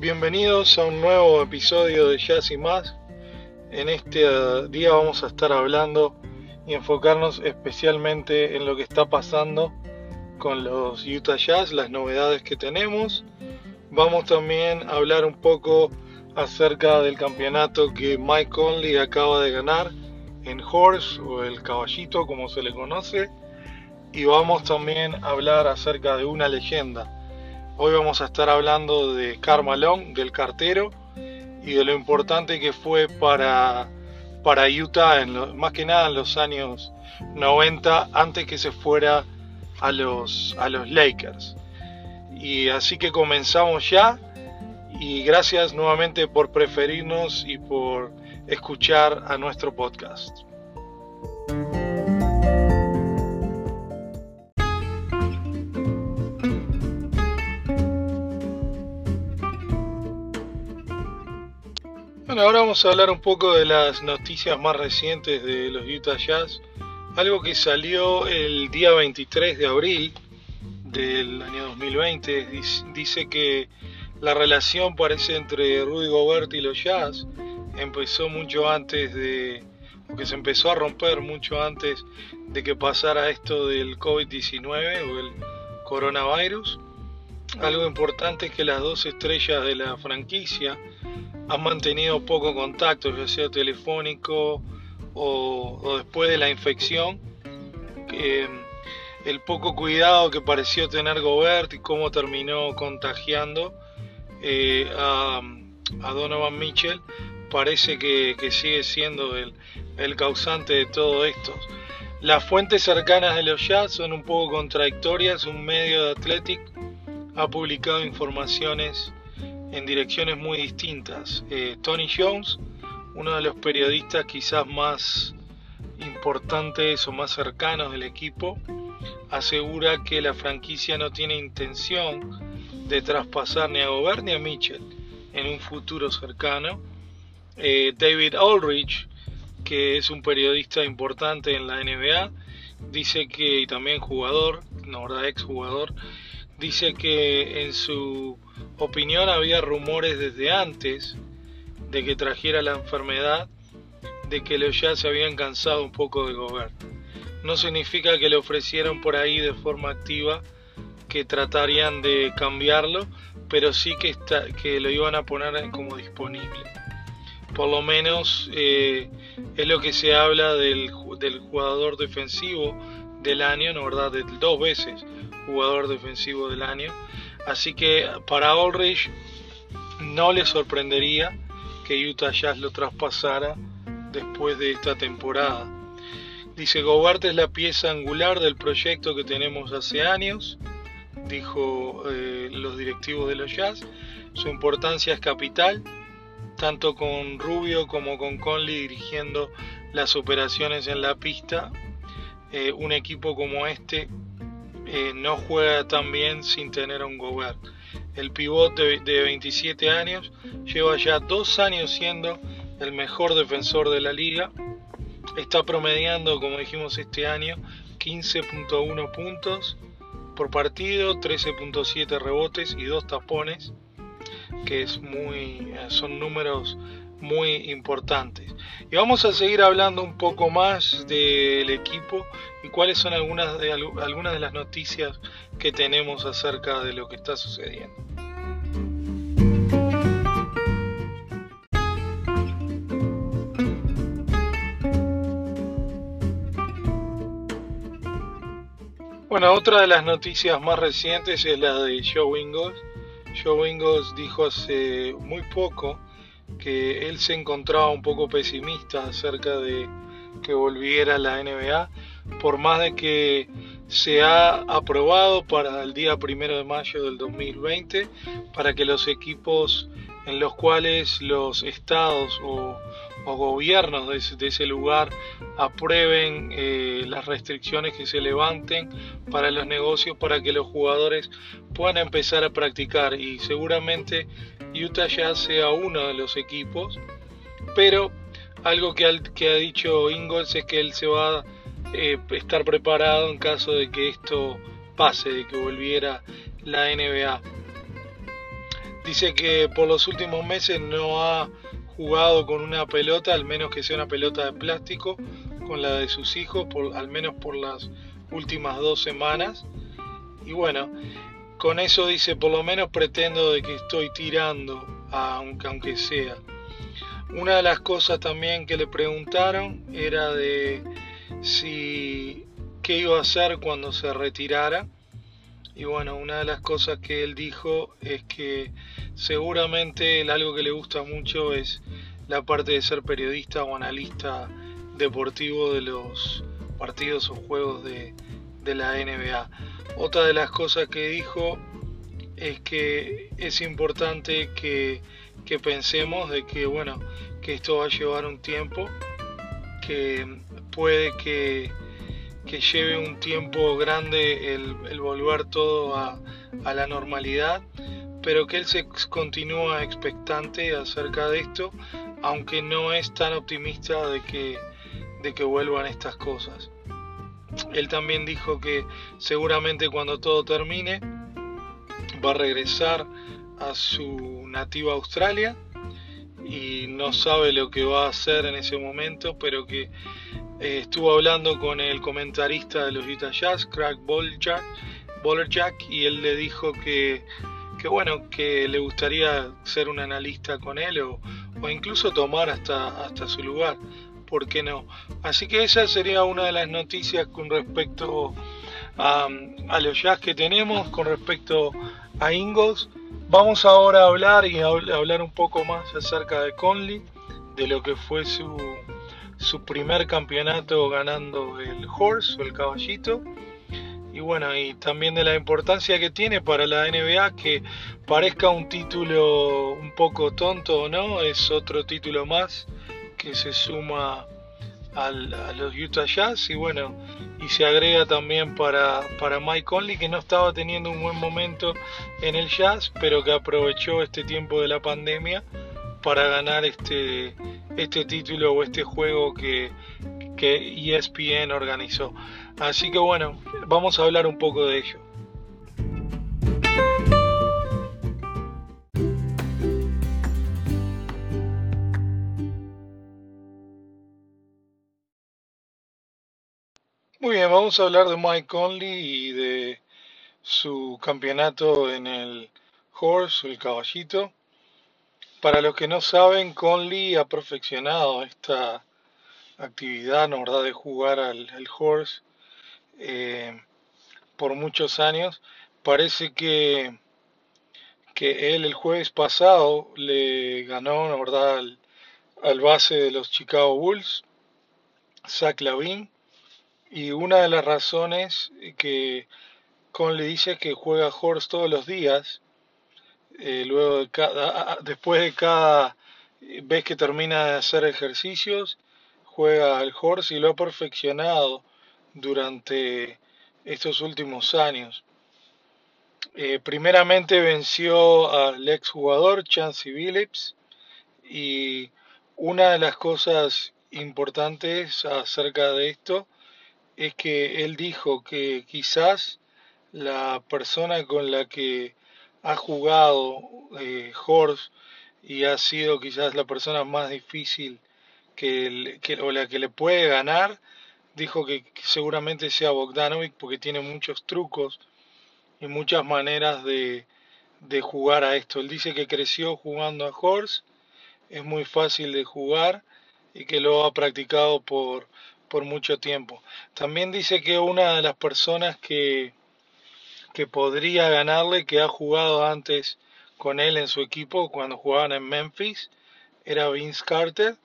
Bienvenidos a un nuevo episodio de Jazz y más. En este uh, día vamos a estar hablando y enfocarnos especialmente en lo que está pasando con los Utah Jazz, las novedades que tenemos. Vamos también a hablar un poco acerca del campeonato que Mike Conley acaba de ganar en Horse o el caballito como se le conoce. Y vamos también a hablar acerca de una leyenda Hoy vamos a estar hablando de Carmalón, del cartero, y de lo importante que fue para, para Utah, en más que nada en los años 90, antes que se fuera a los, a los Lakers. Y así que comenzamos ya, y gracias nuevamente por preferirnos y por escuchar a nuestro podcast. Ahora vamos a hablar un poco de las noticias más recientes de los Utah Jazz. Algo que salió el día 23 de abril del año 2020 dice que la relación parece entre Rudy Gobert y los Jazz empezó mucho antes de que se empezó a romper mucho antes de que pasara esto del COVID-19 o el coronavirus. Algo importante es que las dos estrellas de la franquicia han mantenido poco contacto, ya sea telefónico o, después de la infección. el poco cuidado que pareció tener Gobert y cómo terminó contagiando eh, a, Donovan Mitchell parece que, sigue siendo el, el, causante de todo esto. Las fuentes cercanas de los Jazz son un poco contradictorias. Un medio de Athletic ha publicado informaciones en direcciones muy distintas. Eh, Tony Jones, uno de los periodistas quizás más importantes o más cercanos del equipo, asegura que la franquicia no tiene intención de traspasar ni a Gobert ni a Mitchell en un futuro cercano. Eh, David Aldrich, que es un periodista importante en la NBA, dice que, y también jugador, no, verdad, ex jugador, dice que en su opinión había rumores desde antes de que trajera la enfermedad de que los ya se habían cansado un poco de Gobert. No significa que le ofrecieron por ahí de forma activa que tratarían de cambiarlo, pero sí que, está, lo iban a poner como disponible. Por lo menos eh, es lo que se habla del, del jugador defensivo del año, ¿no verdad? De dos veces jugador defensivo del año. Así que para Ulrich no le sorprendería que Utah Jazz lo traspasara después de esta temporada. Dice Gobert es la pieza angular del proyecto que tenemos hace años, dijo eh, los directivos de los Jazz. Su importancia es capital, tanto con Rubio como con Conley dirigiendo las operaciones en la pista. Eh, un equipo como este eh, no juega tan bien sin tener un Gobert. El pivot de, 27 años lleva ya dos años siendo el mejor defensor de la liga. Está promediando, como dijimos este año, 15.1 puntos por partido, 13.7 rebotes y dos tapones, que es muy, eh, son números muy importantes. Y vamos a seguir hablando un poco más del equipo cuáles son algunas de, algunas de las noticias que tenemos acerca de lo que está sucediendo. Bueno, otra de las noticias más recientes es la de Joe Ingles. Joe Ingles dijo hace muy poco que él se encontraba un poco pesimista acerca de que volviera la NBA, por más de que se ha aprobado para el día primero de mayo del 2020 para que los equipos en los cuales los estados o, gobiernos de ese, lugar aprueben eh, las restricciones que se levanten para los negocios para que los jugadores puedan empezar a practicar. Y seguramente Utah ya sea uno de los equipos pero algo que, que ha dicho Ingalls es que él se va a eh, estar preparado en caso de que esto pase, de que volviera la NBA. Dice que por los últimos meses no ha jugado con una pelota, al menos que sea una pelota de plástico, con la de sus hijos, al menos por las últimas dos semanas. Y bueno, con eso dice, por lo menos pretendo de que estoy tirando, aunque, aunque sea. Una de las cosas también que le preguntaron era de si qué iba a hacer cuando se retirara. Y bueno, una de las cosas que él dijo es que seguramente algo que le gusta mucho es la parte de ser periodista o analista deportivo de los partidos o juegos de, de la NBA. Otra de las cosas que dijo es que es importante que, que pensemos de que bueno que esto va a llevar un tiempo que puede que, que lleve un tiempo grande el, volver todo a, a, la normalidad pero que él se continúa expectante acerca de esto aunque no es tan optimista de que, de que vuelvan estas cosas. Él también dijo que seguramente cuando todo termine va a regresar a su nativa Australia y no sabe lo que va a hacer en ese momento, pero que eh, estuvo hablando con el comentarista de los Utah Jazz, Craig Bollerjack, y él le dijo que, que, bueno, que le gustaría ser un analista con él o, o incluso tomar hasta, hasta su lugar. ¿por qué no? Así que esa sería una de las noticias con respecto a, los jazz que tenemos, con respecto a Ingles. Vamos ahora a hablar y a hablar un poco más acerca de Conley, de lo que fue su, su primer campeonato ganando el horse o el caballito. Y bueno, y también de la importancia que tiene para la NBA, que parezca un título un poco tonto o no, es otro título más que se suma a los Utah Jazz y bueno, y se agrega también para, para Mike Conley que no estaba teniendo un buen momento en el Jazz, pero que aprovechó este tiempo de la pandemia para ganar este, este título o este juego que, que ESPN organizó. Así que bueno, vamos a hablar un poco de ello. Muy bien, vamos a hablar de Mike Conley y de su campeonato en el horse, el caballito. Para los que no saben, Conley ha perfeccionado esta actividad, ¿no verdad?, de jugar al, horse eh, por muchos años. Parece que, que él el jueves pasado le ganó, ¿no verdad?, al, al base de los Chicago Bulls, Zach Lavin y una de las razones que le dice que juega Horse todos los días, eh, luego de cada, después de cada vez que termina de hacer ejercicios, juega al Horse y lo ha perfeccionado durante estos últimos años. Eh, primeramente venció al exjugador Chansey Phillips y una de las cosas importantes acerca de esto es que él dijo que quizás la persona con la que ha jugado eh, Horst y ha sido quizás la persona más difícil que, o la que le puede ganar, dijo que seguramente sea Bogdanovic porque tiene muchos trucos y muchas maneras de, de jugar a esto. Él dice que creció jugando a Horst, es muy fácil de jugar y que lo ha practicado por por mucho tiempo. También dice que una de las personas que, que podría ganarle, que ha jugado antes con él en su equipo cuando jugaban en Memphis, era Vince Carter.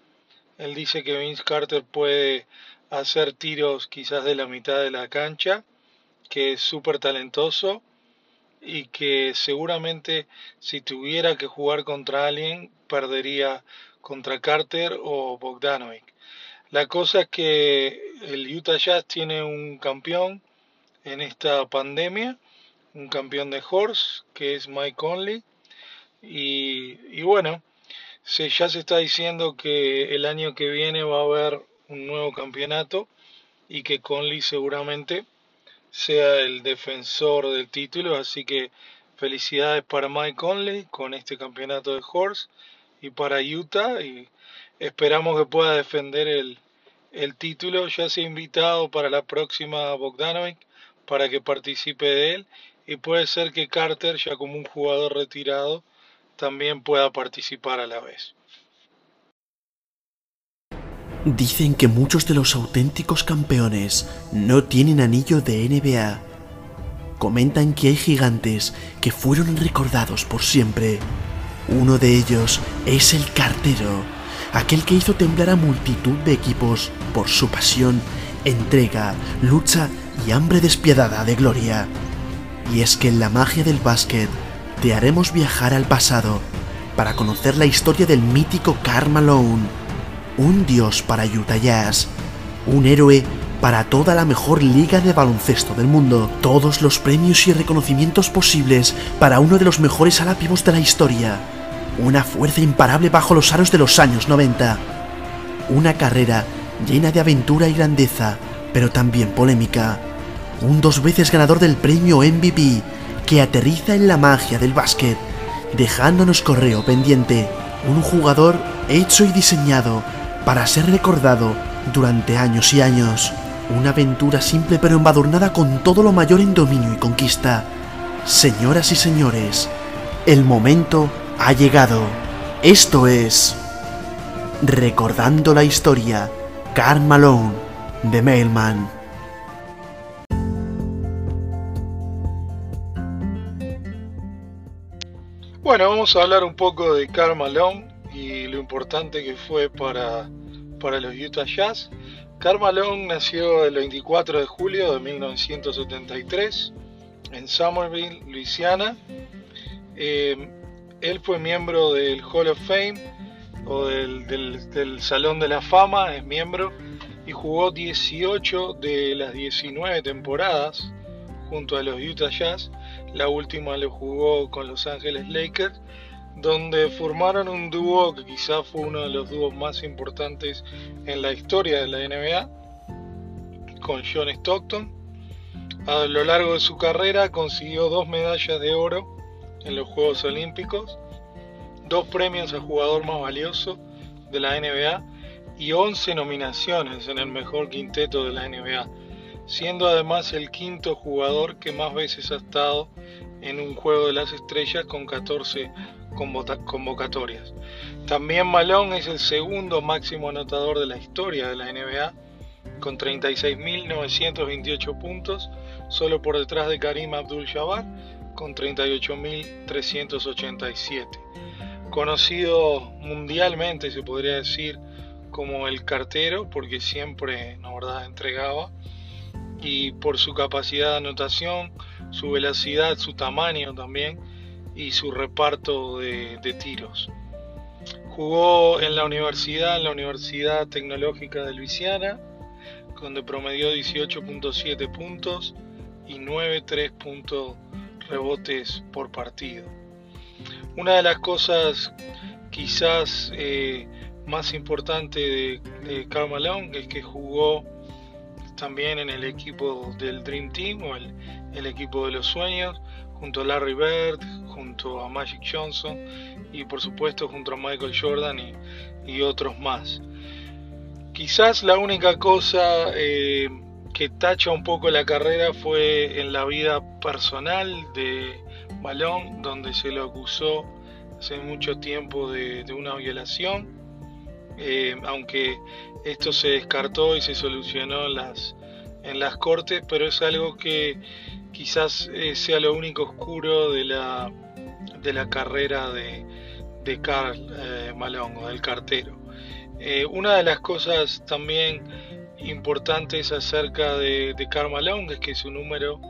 Él dice que Vince Carter puede hacer tiros quizás de la mitad de la cancha, que es súper talentoso y que seguramente si tuviera que jugar contra alguien perdería contra Carter o Bogdanovic. La cosa es que el Utah Jazz tiene un campeón en esta pandemia, un campeón de horse, que es Mike Conley. Y, bueno, se, ya se está diciendo que el año que viene va a haber un nuevo campeonato y que Conley seguramente sea el defensor del título, así que Felicidades para Mike Conley con este campeonato de Horse y para Utah y esperamos que pueda defender el, el título. Ya se ha invitado para la próxima Bogdanovic para que participe de él y puede ser que Carter, ya como un jugador retirado, también pueda participar a la vez. Dicen que muchos de los auténticos campeones no tienen anillo de NBA. Comentan que hay gigantes que fueron recordados por siempre. Uno de ellos es el cartero, aquel que hizo temblar a multitud de equipos por su pasión, entrega, lucha y hambre despiadada de gloria. Y es que en la magia del básquet te haremos viajar al pasado para conocer la historia del mítico Karl Malone, un dios para Utah Jazz, un héroe para toda la mejor liga de baloncesto del mundo, todos los premios y reconocimientos posibles para uno de los mejores alápivos de la historia, una fuerza imparable bajo los aros de los años 90, una carrera llena de aventura y grandeza, pero también polémica, un dos veces ganador del premio MVP que aterriza en la magia del básquet, dejándonos correo pendiente, un jugador hecho y diseñado para ser recordado durante años y años. Una aventura simple pero embadurnada con todo lo mayor en dominio y conquista. Señoras y señores, el momento ha llegado. Esto es... Recordando la historia, Carl Malone, de Mailman. Bueno, vamos a hablar un poco de Karl Malone y lo importante que fue para, para los Utah Jazz. Karl Malone nació el 24 de julio de 1973 en Somerville, Louisiana. Eh, él fue miembro del Hall of Fame o del, del, Salón de la Fama, es miembro, y jugó 18 de las 19 temporadas junto a los Utah Jazz la última lo jugó con Los Ángeles Lakers, donde formaron un dúo que quizás fue uno de los dúos más importantes en la historia de la NBA, con John Stockton. A lo largo de su carrera consiguió dos medallas de oro en los Juegos Olímpicos, dos premios al jugador más valioso de la NBA y 11 nominaciones en el mejor quinteto de la NBA siendo además el quinto jugador que más veces ha estado en un juego de las estrellas con 14 convocatorias. También Malone es el segundo máximo anotador de la historia de la NBA con 36.928 puntos, solo por detrás de Karim Abdul-Jabbar con 38.387. Conocido mundialmente, se podría decir, como el cartero, porque siempre, la verdad, entregaba y por su capacidad de anotación, su velocidad, su tamaño también y su reparto de, tiros. Jugó en la universidad, en la Universidad Tecnológica de Luisiana, donde promedió 18.7 puntos y 9.3 puntos rebotes por partido. Una de las cosas quizás eh, más importantes de, de Malone es que jugó también en el equipo del Dream Team o el, equipo de los sueños, junto a Larry Bird, junto a Magic Johnson y por supuesto junto a Michael Jordan y, otros más. Quizás la única cosa eh, que tacha un poco la carrera fue en la vida personal de Malone, donde se lo acusó hace mucho tiempo de, una violación, eh, aunque esto se descartó y se solucionó en las, las cortes, pero es algo que quizás eh, sea lo único oscuro de la, de la carrera de, Carl eh, Malone o del cartero. Eh, una de las cosas también importantes acerca de, Karl Malone es que su número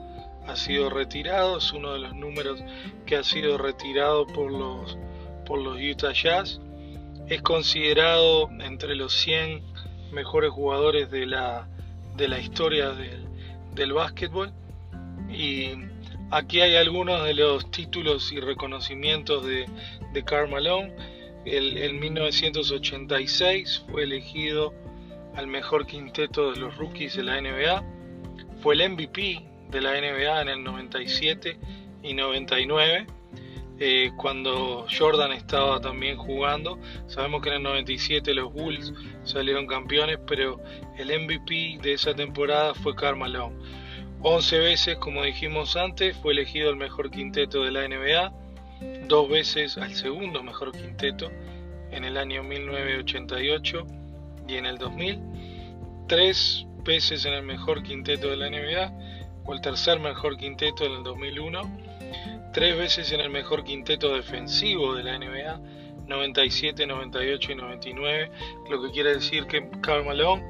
ha sido retirado, es uno de los números que ha sido retirado por los, por los Utah Jazz. Es considerado entre los 100 mejores jugadores de la, de la historia del, del básquetbol. Y aquí hay algunos de los títulos y reconocimientos de, de Karl Malone. En 1986 fue elegido al mejor quinteto de los rookies de la NBA. Fue el MVP de la NBA en el 97 y 99 eh, cuando Jordan estaba también jugando. Sabemos que en el 97 los Bulls salieron campeones, pero el MVP de esa temporada fue Karl Malone. 11 veces, como dijimos antes, fue elegido el mejor quinteto de la NBA, dos veces al segundo mejor quinteto en el año 1988 y en el 2000, tres veces en el mejor quinteto de la NBA o el tercer mejor quinteto en el 2001 tres veces en el mejor quinteto defensivo de la NBA, 97, 98 y 99, lo que quiere decir que Karl Malone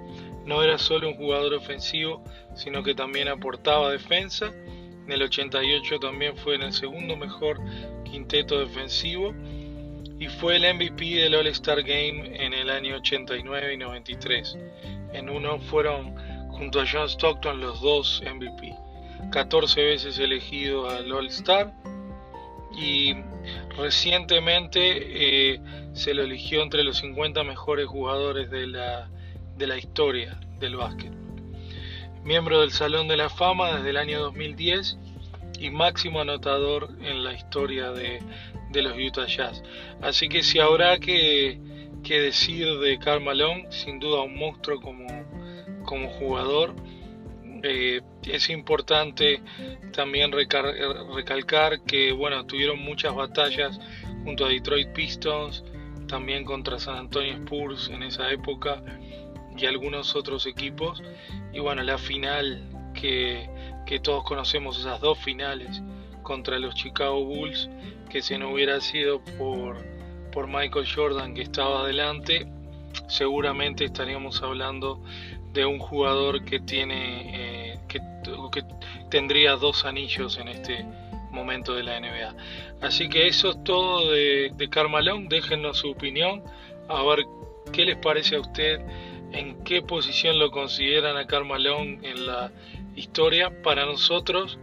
no era solo un jugador ofensivo, sino que también aportaba defensa. En el 88 también fue en el segundo mejor quinteto defensivo y fue el MVP del All-Star Game en el año 89 y 93. En uno fueron junto a John Stockton los dos MVP. 14 veces elegido al All-Star y recientemente eh, se lo eligió entre los 50 mejores jugadores de la, de la historia del básquet. Miembro del Salón de la Fama desde el año 2010 y máximo anotador en la historia de, de los Utah Jazz. Así que si habrá que, que decir de Karl Malone, sin duda un monstruo como, como jugador eh, es importante también recalcar que bueno tuvieron muchas batallas junto a Detroit Pistons, también contra San Antonio Spurs en esa época y algunos otros equipos. Y bueno, la final que, que todos conocemos, esas dos finales contra los Chicago Bulls, que si no hubiera sido por, por Michael Jordan que estaba adelante, seguramente estaríamos hablando de un jugador que tiene eh, que, tendría dos anillos en este momento de la NBA. Así que eso es todo de, de. Déjenos su opinión, a ver qué les parece a usted, en qué posición lo consideran a Carmalón en la historia. Para nosotros,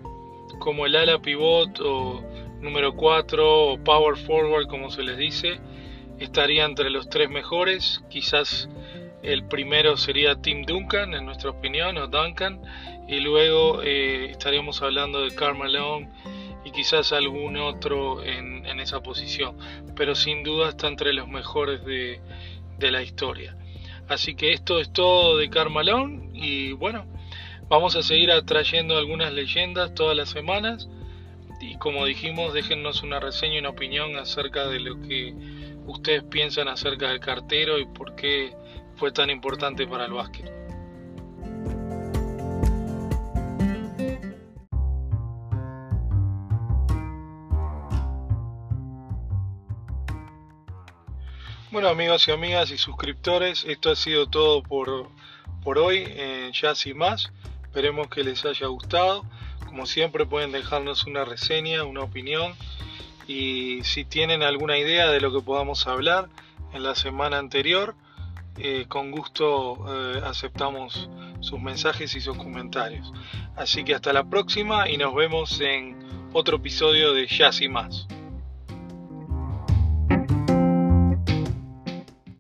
como el ala pivot o número 4 o power forward, como se les dice, estaría entre los tres mejores, quizás el primero sería Tim Duncan, en nuestra opinión, o Duncan, y luego eh, estaríamos hablando de Karl Malone y quizás algún otro en, esa posición, pero sin duda está entre los mejores de, la historia. Así que esto es todo de Karl Malone y bueno, vamos a seguir atrayendo algunas leyendas todas las semanas y como dijimos, déjennos una reseña y una opinión acerca de lo que ustedes piensan acerca del cartero y por qué fue tan importante para el básquet. Bueno amigos y amigas y suscriptores, esto ha sido todo por, por hoy en Jazz y más. Esperemos que les haya gustado. Como siempre pueden dejarnos una reseña, una opinión y si tienen alguna idea de lo que podamos hablar en la semana anterior, eh, con gusto eh, aceptamos sus mensajes y sus comentarios. Así que hasta la próxima y nos vemos en otro episodio de Jazz y más.